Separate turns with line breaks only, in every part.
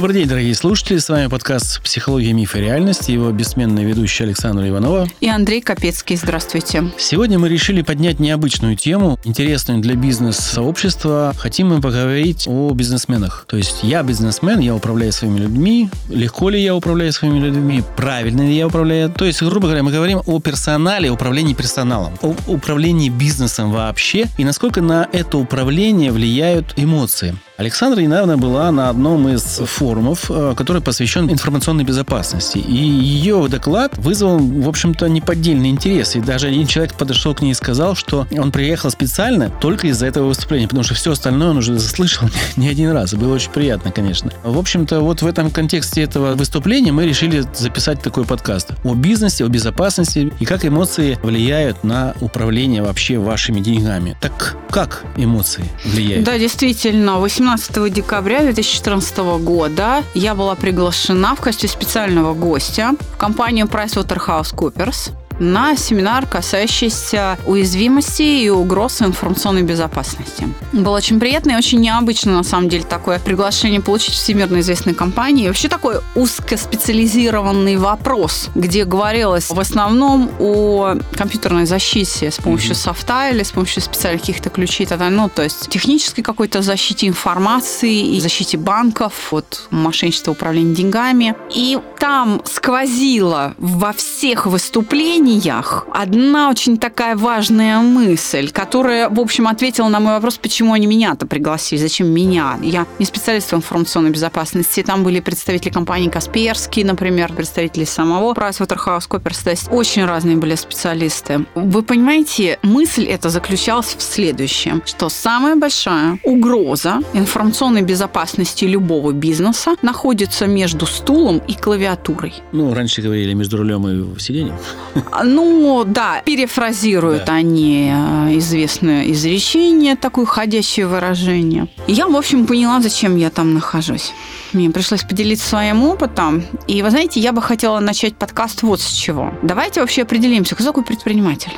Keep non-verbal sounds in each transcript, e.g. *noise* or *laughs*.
Добрый день, дорогие слушатели. С вами подкаст «Психология, миф и реальность». Его бессменная ведущая Александра Иванова.
И Андрей Капецкий. Здравствуйте.
Сегодня мы решили поднять необычную тему, интересную для бизнес-сообщества. Хотим мы поговорить о бизнесменах. То есть я бизнесмен, я управляю своими людьми. Легко ли я управляю своими людьми? Правильно ли я управляю? То есть, грубо говоря, мы говорим о персонале, управлении персоналом, о управлении бизнесом вообще и насколько на это управление влияют эмоции. Александра недавно была на одном из форумов, э, который посвящен информационной безопасности. И ее доклад вызвал, в общем-то, неподдельный интерес. И даже один человек подошел к ней и сказал, что он приехал специально только из-за этого выступления, потому что все остальное он уже слышал *laughs* не один раз. Было очень приятно, конечно. В общем-то, вот в этом контексте этого выступления мы решили записать такой подкаст о бизнесе, о безопасности и как эмоции влияют на управление вообще вашими деньгами. Так как эмоции влияют?
Да, действительно, 18 17 декабря 2014 года я была приглашена в качестве специального гостя в компанию PricewaterhouseCoopers на семинар, касающийся уязвимости и угроз информационной безопасности. Было очень приятно и очень необычно, на самом деле, такое приглашение получить всемирно известной компании. вообще такой узкоспециализированный вопрос, где говорилось в основном о компьютерной защите с помощью mm-hmm. софта или с помощью специальных каких-то ключей, тогда, ну, то есть технической какой-то защите информации и защите банков от мошенничества управления деньгами. И там сквозило во всех выступлениях изменениях одна очень такая важная мысль, которая, в общем, ответила на мой вопрос, почему они меня-то пригласили, зачем меня. Я не специалист в информационной безопасности. Там были представители компании Касперский, например, представители самого PricewaterhouseCoopers. То есть очень разные были специалисты. Вы понимаете, мысль эта заключалась в следующем, что самая большая угроза информационной безопасности любого бизнеса находится между стулом и клавиатурой.
Ну, раньше говорили между рулем и сиденьем. *laughs*
Ну, да, перефразируют да. они э, известное изречение, такое ходящее выражение. я, в общем, поняла, зачем я там нахожусь. Мне пришлось поделиться своим опытом. И, вы знаете, я бы хотела начать подкаст вот с чего. Давайте вообще определимся, кто такой предприниматель?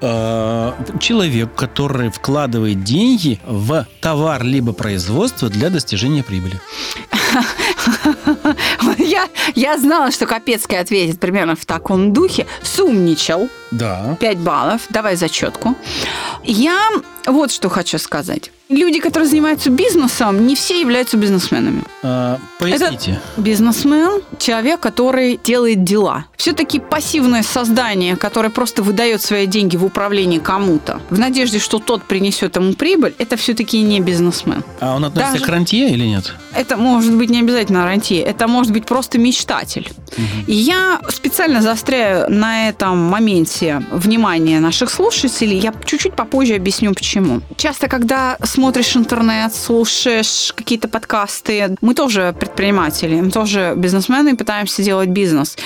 Э, человек, который вкладывает деньги в товар либо производство для достижения прибыли. *laughs*
Я, я знала, что Капецкий ответит примерно в таком духе. Сумничал.
Да.
5 баллов. Давай зачетку. Я вот что хочу сказать. Люди, которые занимаются бизнесом, не все являются бизнесменами.
А, поясните.
Это бизнесмен – человек, который делает дела. Все-таки пассивное создание, которое просто выдает свои деньги в управление кому-то, в надежде, что тот принесет ему прибыль, это все-таки не бизнесмен.
А он относится Даже... к рантье или нет?
Это может быть не обязательно рантье, это может быть просто мечтатель. Угу. И я специально заостряю на этом моменте внимание наших слушателей. Я чуть-чуть попозже объясню, почему. Часто, когда смотришь интернет, слушаешь какие-то подкасты. Мы тоже предприниматели, мы тоже бизнесмены и пытаемся делать бизнес.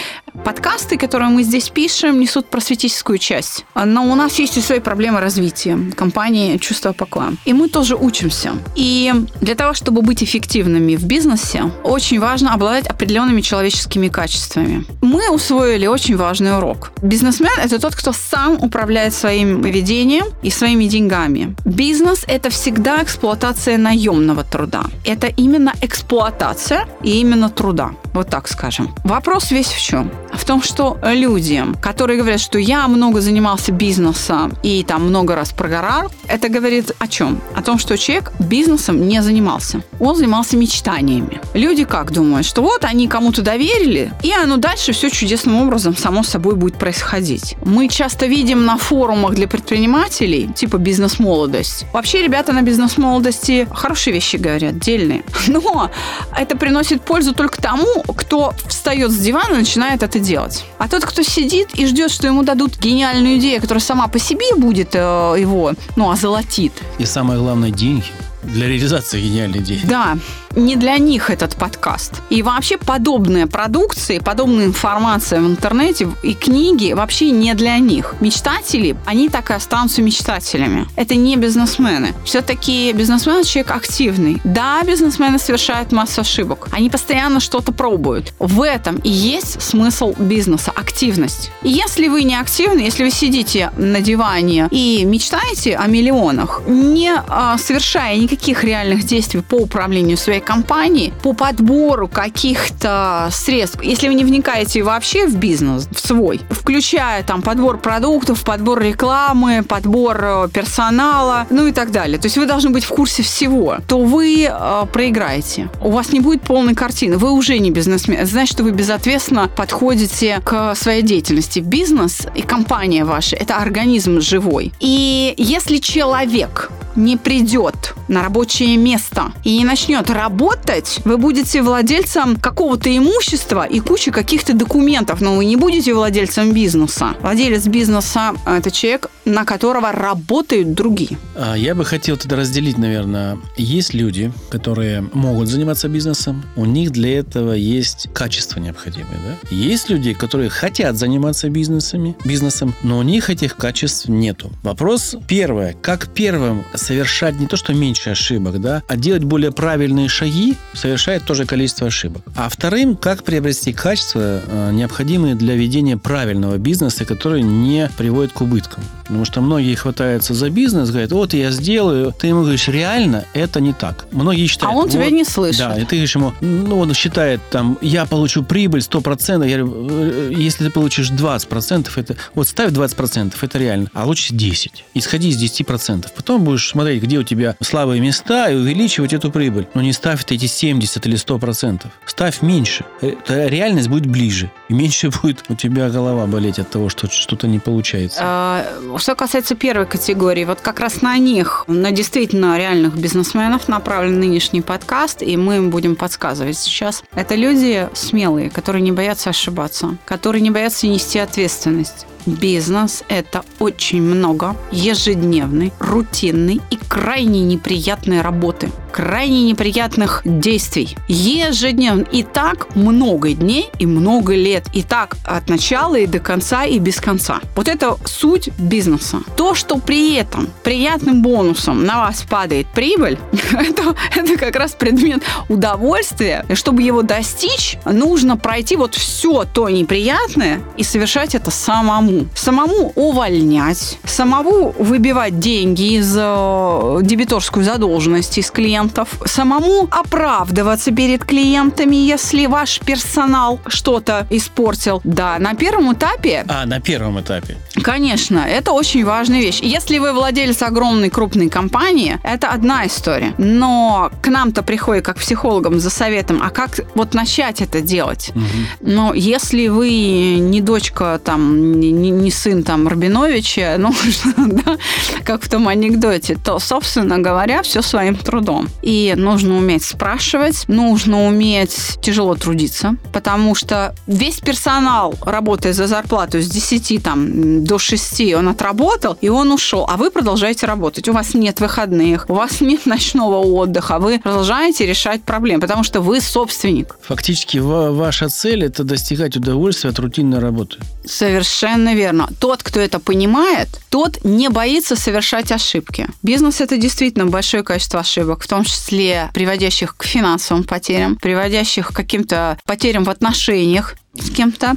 Подкасты, которые мы здесь пишем, несут просветительскую часть. Но у нас есть и свои проблемы развития компании «Чувство покоя». И мы тоже учимся. И для того, чтобы быть эффективными в бизнесе, очень важно обладать определенными человеческими качествами. Мы усвоили очень важный урок. Бизнесмен – это тот, кто сам управляет своим поведением и своими деньгами. Бизнес – это всегда эксплуатация наемного труда. Это именно эксплуатация и именно труда. Вот так скажем. Вопрос весь в чем? В том, что люди, которые говорят, что я много занимался бизнесом и там много раз прогорал, это говорит о чем? О том, что человек бизнесом не занимался. Он занимался мечтаниями. Люди как думают, что вот они кому-то доверили, и оно дальше все чудесным образом само собой будет происходить. Мы часто видим на форумах для предпринимателей, типа бизнес-молодость. Вообще ребята на бизнес-молодости хорошие вещи говорят, дельные. *laughs* Но это приносит пользу только тому, кто встает с дивана и начинает это делать. А тот, кто сидит и ждет, что ему дадут гениальную идею, которая сама по себе будет э, его, ну, озолотит.
И самое главное, деньги для реализации гениальной идеи.
Да. Не для них этот подкаст. И вообще подобная продукция, подобная информация в интернете и книги вообще не для них. Мечтатели, они так и останутся мечтателями. Это не бизнесмены. Все-таки бизнесмен человек активный. Да, бизнесмены совершают массу ошибок. Они постоянно что-то пробуют. В этом и есть смысл бизнеса, активность. И если вы не активны, если вы сидите на диване и мечтаете о миллионах, не а, совершая никаких реальных действий по управлению своей компанией, по подбору каких-то средств, если вы не вникаете вообще в бизнес, в свой, включая там подбор продуктов, подбор рекламы, подбор э, персонала, ну и так далее. То есть вы должны быть в курсе всего, то вы э, проиграете. У вас не будет полной картины. Вы уже не бизнесмен. Это значит, что вы безответственно подходите к своей деятельности. Бизнес и компания ваша – это организм живой. И если человек не придет на рабочее место и не начнет работать, вы будете владельцем какого-то имущества и кучи каких-то документов, но вы не будете владельцем бизнеса. Владелец бизнеса – это человек, на которого работают другие.
А, я бы хотел тогда разделить, наверное, есть люди, которые могут заниматься бизнесом, у них для этого есть качество необходимое, да? Есть люди, которые хотят заниматься бизнесами, бизнесом, но у них этих качеств нету. Вопрос первое, как первым совершать не то, что меньше ошибок, да, а делать более правильные шаги, совершает тоже количество ошибок. А вторым, как приобрести качества, э, необходимые для ведения правильного бизнеса, который не приводит к убыткам. Потому что многие хватаются за бизнес, говорят, вот я сделаю. Ты ему говоришь, реально это не так. Многие считают...
А он
вот,
тебя не слышит.
Да, и ты говоришь ему, ну, он считает, там, я получу прибыль 100%. Я говорю, «Э, если ты получишь 20%, это... Вот ставь 20%, это реально. А лучше 10. Исходи из 10%. Потом будешь смотреть, где у тебя слабые места и увеличивать эту прибыль. Но не ставь эти 70 или 100%. Ставь меньше. Это реальность будет ближе. И меньше *laughs* будет у тебя голова болеть от того, что что-то не получается.
А, что касается первой категории, вот как раз на них, на действительно реальных бизнесменов направлен нынешний подкаст, и мы им будем подсказывать сейчас. Это люди смелые, которые не боятся ошибаться, которые не боятся нести ответственность. Бизнес – это очень много ежедневной, рутинной и крайне неприятной работы, крайне неприятных действий. Ежедневно. И так много дней и много лет. И так от начала и до конца и без конца. Вот это суть бизнеса. То, что при этом приятным бонусом на вас падает прибыль, *laughs* это, это как раз предмет удовольствия. И чтобы его достичь, нужно пройти вот все то неприятное и совершать это самому самому. Увольнять, самому выбивать деньги из э, дебиторскую задолженность из клиентов, самому оправдываться перед клиентами, если ваш персонал что-то испортил. Да, на первом этапе...
А, на первом этапе.
Конечно, это очень важная вещь. Если вы владелец огромной крупной компании, это одна история. Но к нам-то приходит как психологам за советом, а как вот начать это делать? Угу. Но если вы не дочка там, не, не сын там Рабиновича, *laughs* ну, *laughs* да, как в том анекдоте, то, собственно говоря, все своим трудом. И нужно уметь спрашивать, нужно уметь тяжело трудиться, потому что весь персонал, работая за зарплату с 10 там, до 6, он отработал, и он ушел, а вы продолжаете работать. У вас нет выходных, у вас нет ночного отдыха, вы продолжаете решать проблемы, потому что вы собственник.
Фактически ваша цель – это достигать удовольствия от рутинной работы.
Совершенно верно. Тот, кто это понимает, тот не боится совершать ошибки. Бизнес – это действительно большое количество ошибок, в том числе приводящих к финансовым потерям, приводящих к каким-то потерям в отношениях, с кем-то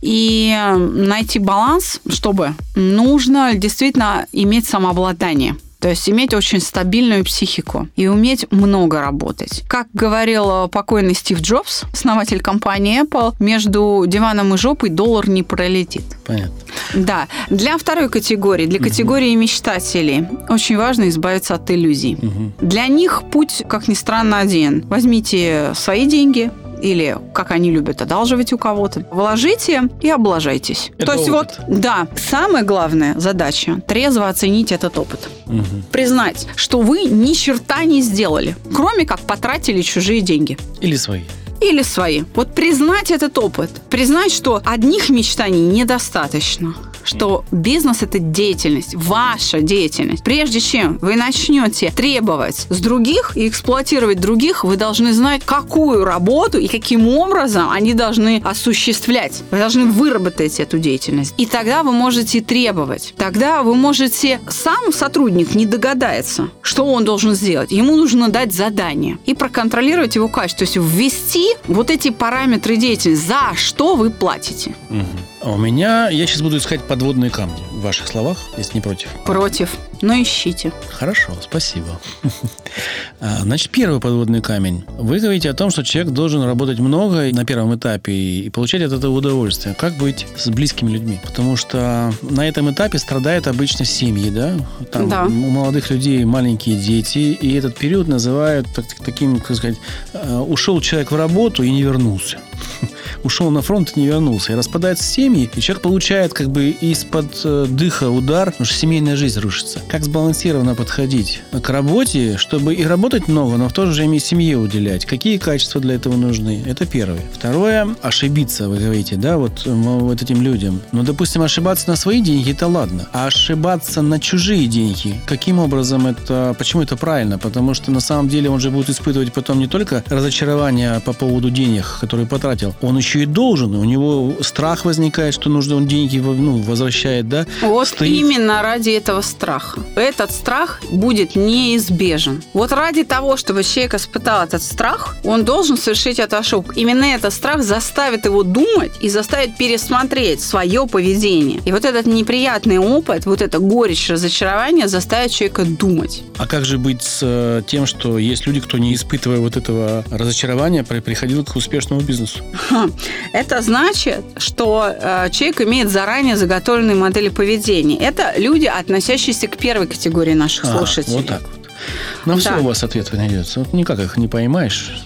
и найти баланс, чтобы нужно действительно иметь самообладание. То есть иметь очень стабильную психику и уметь много работать. Как говорил покойный Стив Джобс, основатель компании Apple, между диваном и жопой доллар не пролетит.
Понятно.
Да. Для второй категории, для категории угу. мечтателей, очень важно избавиться от иллюзий. Угу. Для них путь, как ни странно, один. Возьмите свои деньги, или, как они любят, одалживать у кого-то. Вложите и облажайтесь. Это То есть опыт. вот, да, самая главная задача – трезво оценить этот опыт. Угу. Признать, что вы ни черта не сделали, кроме как потратили чужие деньги.
Или свои
или свои. Вот признать этот опыт, признать, что одних мечтаний недостаточно. Что бизнес – это деятельность, ваша деятельность. Прежде чем вы начнете требовать с других и эксплуатировать других, вы должны знать, какую работу и каким образом они должны осуществлять. Вы должны выработать эту деятельность. И тогда вы можете требовать. Тогда вы можете... Сам сотрудник не догадается, что он должен сделать. Ему нужно дать задание и проконтролировать его качество. То есть ввести вот эти параметры деятельности, за что вы платите.
Угу. А у меня, я сейчас буду искать подводные камни в ваших словах, если не против.
Против. Но ищите.
Хорошо, спасибо. *laughs* А, значит, первый подводный камень. Вы говорите о том, что человек должен работать много на первом этапе и получать от этого удовольствие. Как быть с близкими людьми? Потому что на этом этапе страдают обычно семьи, да? Там
Да.
У молодых людей маленькие дети, и этот период называют так- таким, как сказать, э, ушел человек в работу и не вернулся. *laughs* Ушел на фронт и не вернулся. И распадаются семьи, и человек получает как бы из-под э, дыха удар, потому что семейная жизнь рушится. Как сбалансированно подходить к работе, чтобы и работать много, но в то же время и семье уделять? Какие качества для этого нужны? Это первое. Второе, ошибиться, вы говорите, да, вот, м, вот этим людям. Ну, допустим, ошибаться на свои деньги, это ладно. А ошибаться на чужие деньги, каким образом это, почему это правильно? Потому что на самом деле он же будет испытывать потом не только разочарование по поводу денег, которые потратил, он еще и должен. У него страх возникает, что нужно он деньги ну, возвращает, да?
Вот
Стоит-
именно ради этого страха. Этот страх будет неизбежен. Вот ради того, чтобы человек испытал этот страх, он должен совершить эту ошибку. Именно этот страх заставит его думать и заставит пересмотреть свое поведение. И вот этот неприятный опыт, вот эта горечь разочарования заставит человека думать.
А как же быть с э, тем, что есть люди, кто не испытывая вот этого разочарования, при- приходил к успешному бизнесу?
Это значит, что э, человек имеет заранее заготовленные модели поведения. Это люди, относящиеся к первой категории наших
А,
слушателей.
Вот так вот. На все
Да.
у вас ответы найдется. Вот никак их не поймаешь.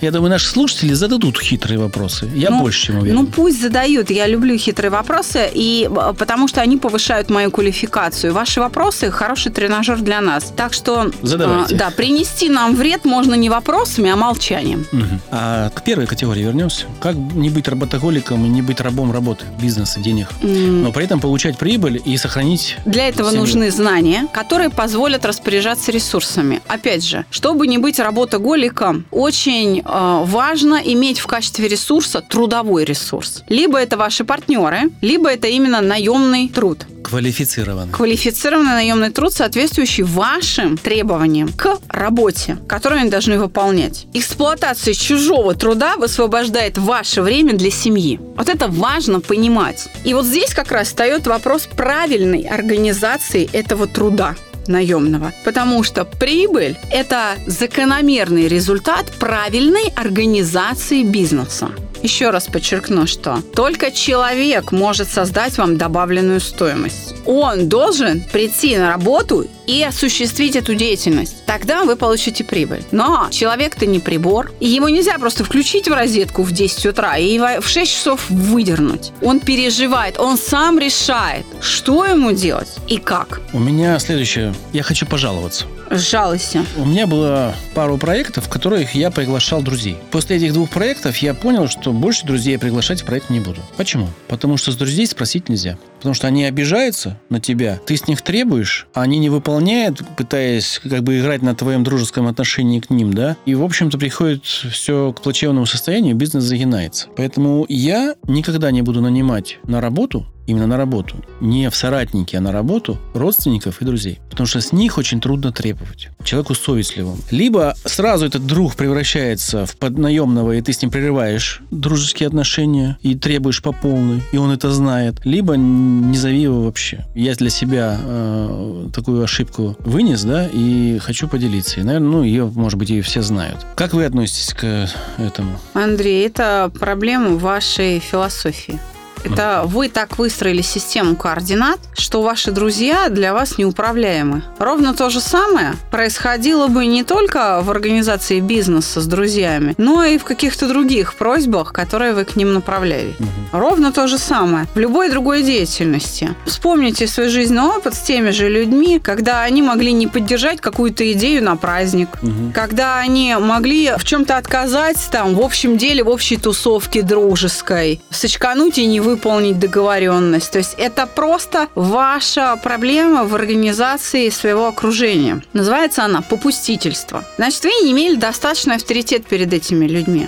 Я думаю, наши слушатели зададут хитрые вопросы. Я
Ну,
больше чем уверен.
Ну, пусть задают. Я люблю хитрые вопросы, и э, потому что они повышают мою квалификацию. Ваши вопросы – хороший тренажер для нас. Так что,
Задавайте.
э, да, принести нам вред можно не вопросами, а молчанием.
Мгм. А к первой категории вернемся. Как не быть работоголиком и не быть рабом работы, бизнеса, денег, но при этом получать прибыль и сохранить
Для этого
семью?
нужны знания, которые позволят распоряжаться ресурсами. Опять же, чтобы не быть работоголиком, очень э, важно иметь в качестве ресурса трудовой ресурс. Либо это ваши партнеры, либо это именно наемный труд.
квалифицированно.
Квалифицированный наемный труд, соответствующий вашим требованиям к работе, которую они должны выполнять. Эксплуатация чужого труда высвобождает ваше время для семьи. Вот это важно понимать. И вот здесь как раз встает вопрос правильной организации этого труда наемного. Потому что прибыль – это закономерный результат правильной организации бизнеса. Еще раз подчеркну, что только человек может создать вам добавленную стоимость. Он должен прийти на работу и осуществить эту деятельность. Тогда вы получите прибыль. Но человек-то не прибор. И ему нельзя просто включить в розетку в 10 утра и в 6 часов выдернуть. Он переживает, он сам решает, что ему делать и как.
У меня следующее. Я хочу пожаловаться.
Жалуйся.
У меня было пару проектов, в которых я приглашал друзей. После этих двух проектов я понял, что больше друзей я приглашать в проект не буду. Почему? Потому что с друзей спросить нельзя. Потому что они обижаются на тебя, ты с них требуешь, а они не выполняют, пытаясь как бы играть на твоем дружеском отношении к ним, да? И, в общем-то, приходит все к плачевному состоянию, бизнес загинается. Поэтому я никогда не буду нанимать на работу именно на работу. Не в соратники, а на работу родственников и друзей. Потому что с них очень трудно требовать. Человеку совестливому. Либо сразу этот друг превращается в поднаемного, и ты с ним прерываешь дружеские отношения и требуешь по полной, и он это знает. Либо не зови его вообще. Я для себя э, такую ошибку вынес, да, и хочу поделиться. И, наверное, ну, ее, может быть, и все знают. Как вы относитесь к этому?
Андрей, это проблема вашей философии. Это вы так выстроили систему координат, что ваши друзья для вас неуправляемы. Ровно то же самое происходило бы не только в организации бизнеса с друзьями, но и в каких-то других просьбах, которые вы к ним направляли. Ровно то же самое в любой другой деятельности. Вспомните свой жизненный опыт с теми же людьми, когда они могли не поддержать какую-то идею на праздник, когда они могли в чем-то отказать там в общем деле, в общей тусовке дружеской, сочкануть и не выполнить выполнить договоренность. То есть это просто ваша проблема в организации своего окружения. Называется она попустительство. Значит, вы не имели достаточный авторитет перед этими людьми.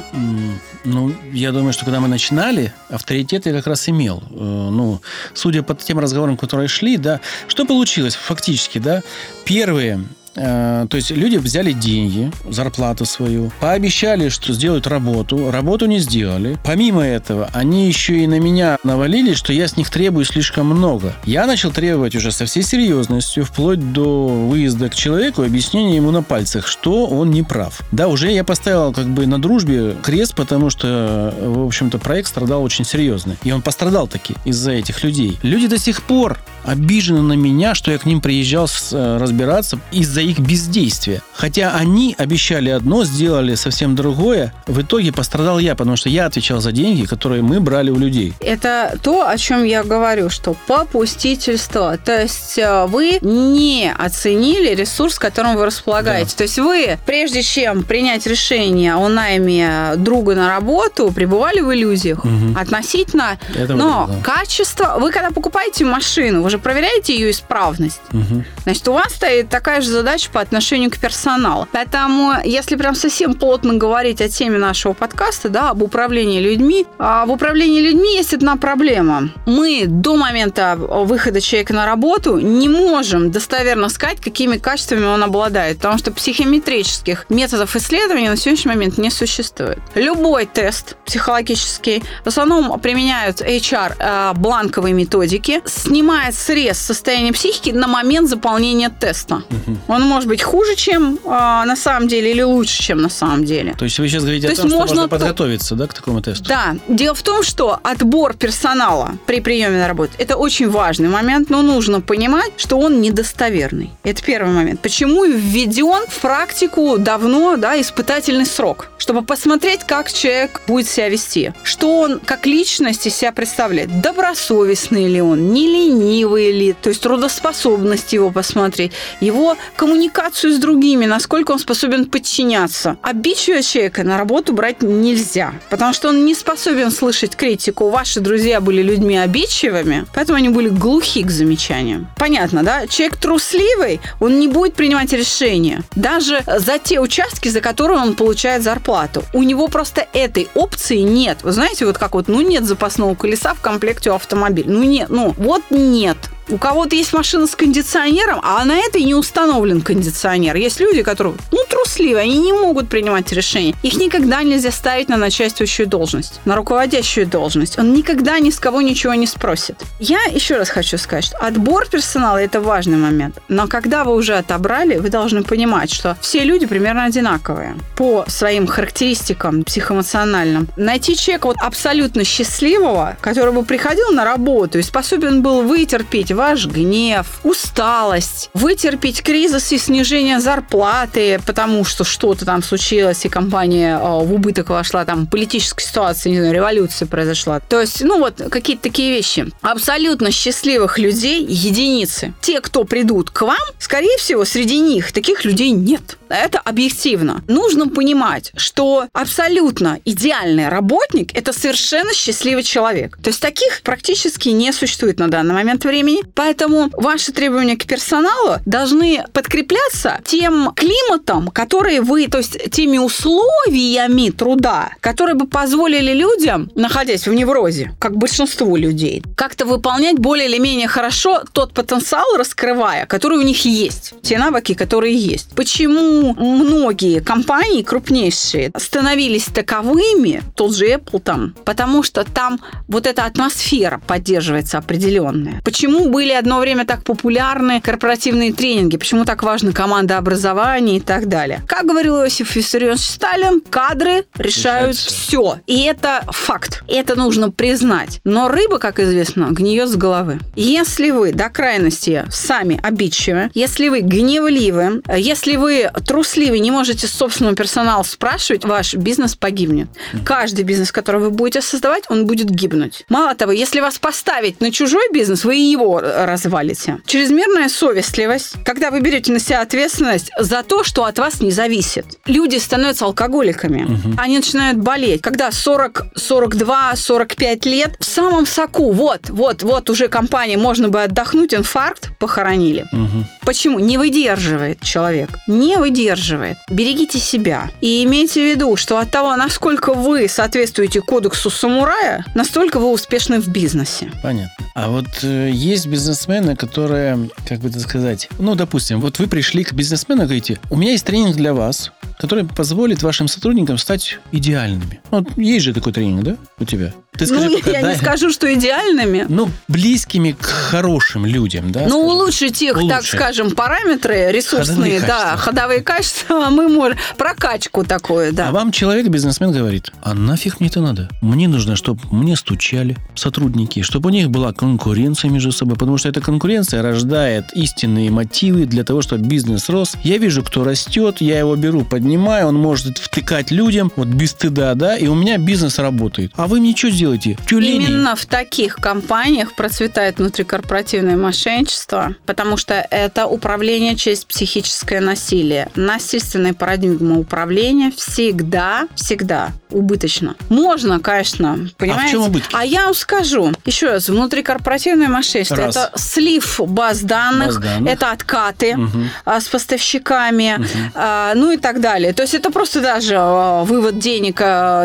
Ну, я думаю, что когда мы начинали, авторитет я как раз имел. Э, ну, судя по тем разговорам, которые шли, да, что получилось фактически, да, первые то есть люди взяли деньги, зарплату свою, пообещали, что сделают работу, работу не сделали. Помимо этого, они еще и на меня навалили, что я с них требую слишком много. Я начал требовать уже со всей серьезностью, вплоть до выезда к человеку, объяснения ему на пальцах, что он не прав. Да, уже я поставил как бы на дружбе крест, потому что, в общем-то, проект страдал очень серьезно. И он пострадал таки из-за этих людей. Люди до сих пор обижены на меня, что я к ним приезжал э, разбираться из-за их бездействия. Хотя они обещали одно, сделали совсем другое. В итоге пострадал я, потому что я отвечал за деньги, которые мы брали у людей.
Это то, о чем я говорю, что попустительство. То есть э, вы не оценили ресурс, которым вы располагаете. Да. То есть вы, прежде чем принять решение о найме друга на работу, пребывали в иллюзиях угу. относительно... Это но да. качество... Вы когда покупаете машину, вы же проверяете ее исправность. Угу. Значит, у вас стоит такая же задача задач по отношению к персоналу. Поэтому, если прям совсем плотно говорить о теме нашего подкаста, да, об управлении людьми, а в управлении людьми есть одна проблема. Мы до момента выхода человека на работу не можем достоверно сказать, какими качествами он обладает, потому что психометрических методов исследования на сегодняшний момент не существует. Любой тест психологический в основном применяют HR э, бланковые методики, снимает срез состояния психики на момент заполнения теста. Угу. Он может быть хуже, чем э, на самом деле, или лучше, чем на самом деле.
То есть вы сейчас говорите То о том, что можно подготовиться да, к такому тесту?
Да. Дело в том, что отбор персонала при приеме на работу – это очень важный момент, но нужно понимать, что он недостоверный. Это первый момент. Почему введен в практику давно да, испытательный срок? Чтобы посмотреть, как человек будет себя вести. Что он как личность из себя представляет. Добросовестный ли он, не ленивый ли, то есть трудоспособность его посмотреть, его коммуникацию с другими, насколько он способен подчиняться. Обидчивого человека на работу брать нельзя, потому что он не способен слышать критику. Ваши друзья были людьми обидчивыми, поэтому они были глухи к замечаниям. Понятно, да? Человек трусливый, он не будет принимать решения. Даже за те участки, за которые он получает зарплату. У него просто этой опции нет. Вы знаете, вот как вот, ну нет запасного колеса в комплекте у автомобиля. Ну нет, ну вот нет. Sad. У кого-то есть машина с кондиционером, а на этой не установлен кондиционер. Есть люди, которые, ну, трусливые, они не могут принимать решения. Их никогда нельзя ставить на начальствующую должность, на руководящую должность. Он никогда ни с кого ничего не спросит. Я еще раз хочу сказать, что отбор персонала – это важный момент. Но когда вы уже отобрали, вы должны понимать, что все люди примерно одинаковые по своим характеристикам психоэмоциональным. Найти человека вот абсолютно счастливого, который бы приходил на работу и способен был вытерпеть ваш гнев, усталость, вытерпеть кризис и снижение зарплаты, потому что что-то там случилось, и компания а, в убыток вошла, там политическая ситуация, не знаю, революция произошла. То есть, ну вот, какие-то такие вещи. Абсолютно счастливых людей единицы. Те, кто придут к вам, скорее всего, среди них таких людей нет. Это объективно. Нужно понимать, что абсолютно идеальный работник – это совершенно счастливый человек. То есть таких практически не существует на данный момент времени. Поэтому ваши требования к персоналу должны подкрепляться тем климатом, который вы, то есть теми условиями труда, которые бы позволили людям, находясь в неврозе, как большинству людей, как-то выполнять более или менее хорошо тот потенциал, раскрывая, который у них есть, те навыки, которые есть. Почему многие компании крупнейшие становились таковыми, тот же Apple там, потому что там вот эта атмосфера поддерживается определенная. Почему были одно время так популярны корпоративные тренинги, почему так важна команда образования и так далее. Как говорил Иосиф Виссарионович Сталин, кадры решают все. И это факт. Это нужно признать. Но рыба, как известно, гниет с головы. Если вы до крайности сами обидчивы, если вы гневливы, если вы трусливы, не можете собственного персонала спрашивать, ваш бизнес погибнет. Каждый бизнес, который вы будете создавать, он будет гибнуть. Мало того, если вас поставить на чужой бизнес, вы его развалите. Чрезмерная совестливость, когда вы берете на себя ответственность за то, что от вас не зависит. Люди становятся алкоголиками. Угу. Они начинают болеть. Когда 40, 42, 45 лет, в самом соку, вот, вот, вот уже компания, можно бы отдохнуть, инфаркт похоронили. Угу. Почему? Не выдерживает человек. Не выдерживает. Берегите себя. И имейте в виду, что от того, насколько вы соответствуете кодексу самурая, настолько вы успешны в бизнесе.
Понятно. А вот э, есть бизнесмены, которые, как бы это сказать, ну, допустим, вот вы пришли к бизнесмену и говорите, у меня есть тренинг для вас, который позволит вашим сотрудникам стать идеальными. Вот есть же такой тренинг, да, у тебя?
Ты скажи, ну, пока, я да, не скажу, что идеальными.
Ну, близкими к хорошим людям, да?
Ну, улучшить их, улучшить. так скажем, параметры ресурсные, ходовые да, качества. ходовые качества, мы можем, прокачку такое, да.
А вам человек, бизнесмен, говорит, а нафиг мне это надо? Мне нужно, чтобы мне стучали сотрудники, чтобы у них была конкуренция между собой, потому что эта конкуренция рождает истинные мотивы для того, чтобы бизнес рос. Я вижу, кто растет, я его беру, поднимаю, он может втыкать людям, вот без стыда, да, и у меня бизнес работает. А вы мне что сделали? Делаете?
Тюлени. Именно в таких компаниях процветает внутрикорпоративное мошенничество, потому что это управление через психическое насилие. Насильственная парадигма управления всегда, всегда убыточно. Можно, конечно, понимаете? А в чем убытки? А я вам скажу. Еще раз, внутрикорпоративное мошенничество раз. – это слив баз данных, баз данных. это откаты угу. с поставщиками, угу. ну и так далее. То есть это просто даже вывод денег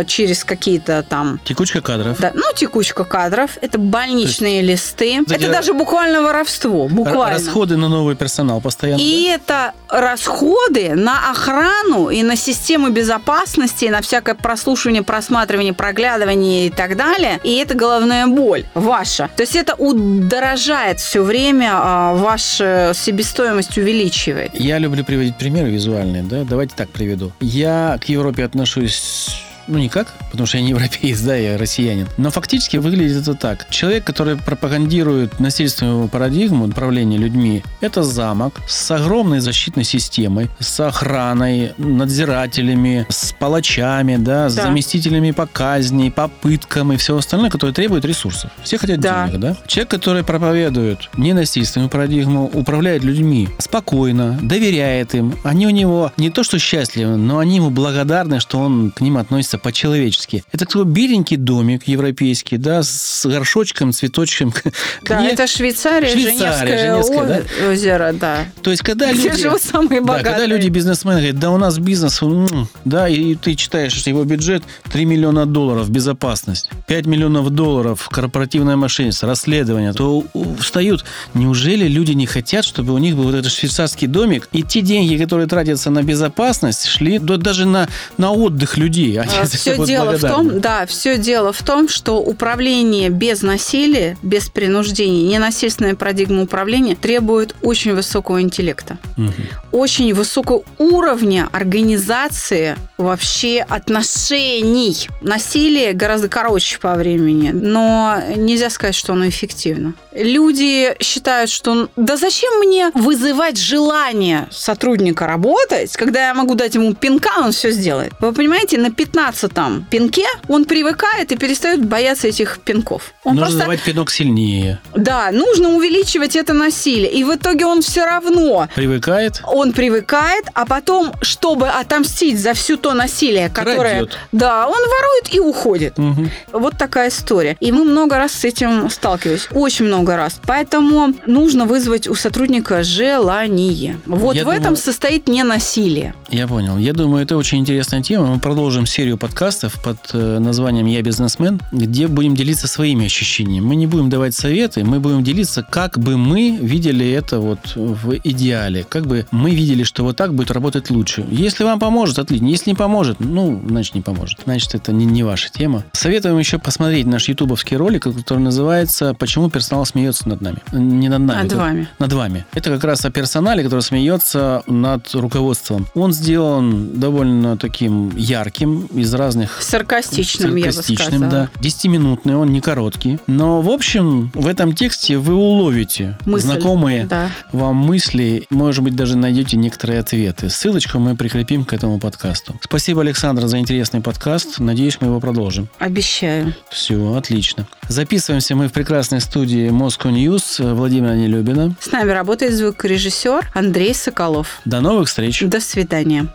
через какие-то там...
Текучка кадров кадров.
Да, ну, текучка кадров. Это больничные листы. Это даже буквально воровство. Буквально.
Расходы на новый персонал постоянно.
И да? это расходы на охрану и на систему безопасности, и на всякое прослушивание, просматривание, проглядывание и так далее. И это головная боль ваша. То есть это удорожает все время, а, ваша себестоимость увеличивает.
Я люблю приводить примеры визуальные. Да? Давайте так приведу. Я к Европе отношусь ну, никак, потому что я не европеец, да, я россиянин. Но фактически выглядит это так. Человек, который пропагандирует насильственную парадигму управления людьми, это замок с огромной защитной системой, с охраной, надзирателями, с палачами, да, с заместителями по казни, по пыткам и все остальное, которое требует ресурсов. Все хотят да. денег, да? Человек, который проповедует ненасильственную парадигму, управляет людьми спокойно, доверяет им. Они у него не то что счастливы, но они ему благодарны, что он к ним относится по-человечески. Это такой беленький домик европейский, да, с горшочком, цветочком. *laughs*
Да, это Швейцария, Швейцария Женевское, да? озеро, да.
То есть, когда Где люди... живут самые богатые. Да, когда люди, бизнесмены, говорят, да у нас бизнес, да, и ты читаешь, что его бюджет 3 миллиона долларов, безопасность, 5 миллионов долларов, корпоративное мошенничество, расследование, то встают, неужели люди не хотят, чтобы у них был вот этот швейцарский домик, и те деньги, которые тратятся на безопасность, шли даже на, на отдых людей, а
все дело в том, да, все дело в том, что управление без насилия, без принуждения, ненасильственная парадигма управления требует очень высокого интеллекта, угу. очень высокого уровня организации вообще отношений. Насилие гораздо короче по времени, но нельзя сказать, что оно эффективно. Люди считают, что да зачем мне вызывать желание сотрудника работать, когда я могу дать ему пинка, он все сделает. Вы понимаете, на 15-м пинке он привыкает и перестает бояться этих пинков. Он
нужно просто... давать пинок сильнее.
Да, нужно увеличивать это насилие. И в итоге он все равно...
Привыкает?
Он привыкает, а потом, чтобы отомстить за всю то насилие, которое... Крадет. Да, он ворует и уходит. Угу. Вот такая история. И мы много раз с этим сталкивались. Очень много раз. Поэтому нужно вызвать у сотрудника желание. Вот Я в думаю... этом состоит не насилие.
Я понял. Я думаю, это очень интересная тема. Мы продолжим серию подкастов под э, названием «Я бизнесмен», где будем делиться своими ощущениями. Мы не будем давать советы, мы будем делиться, как бы мы видели это вот в идеале. Как бы мы видели, что вот так будет работать лучше. Если вам поможет, отлично. Если не поможет, ну, значит, не поможет. Значит, это не, не ваша тема. Советуем еще посмотреть наш ютубовский ролик, который называется «Почему персонал смеется над нами». Не над нами.
Над вами.
Над вами. Это как раз о персонале, который смеется над руководством. Он сделан довольно таким ярким, из разных...
Саркастичным, я бы
Саркастичным,
сказала.
да. Десятиминутный, он не короткий. Но, в общем, в этом тексте вы уловите
Мысль.
знакомые
Да.
вам мысли, может быть, даже найдете некоторые ответы. Ссылочку мы прикрепим к этому подкасту. Спасибо, Александр, за интересный подкаст. Надеюсь, мы его продолжим.
Обещаю.
Все, отлично. Записываемся мы в прекрасной студии Moscow News Владимира Нелюбина.
С нами работает звукорежиссер Андрей Соколов.
До новых встреч.
До свидания.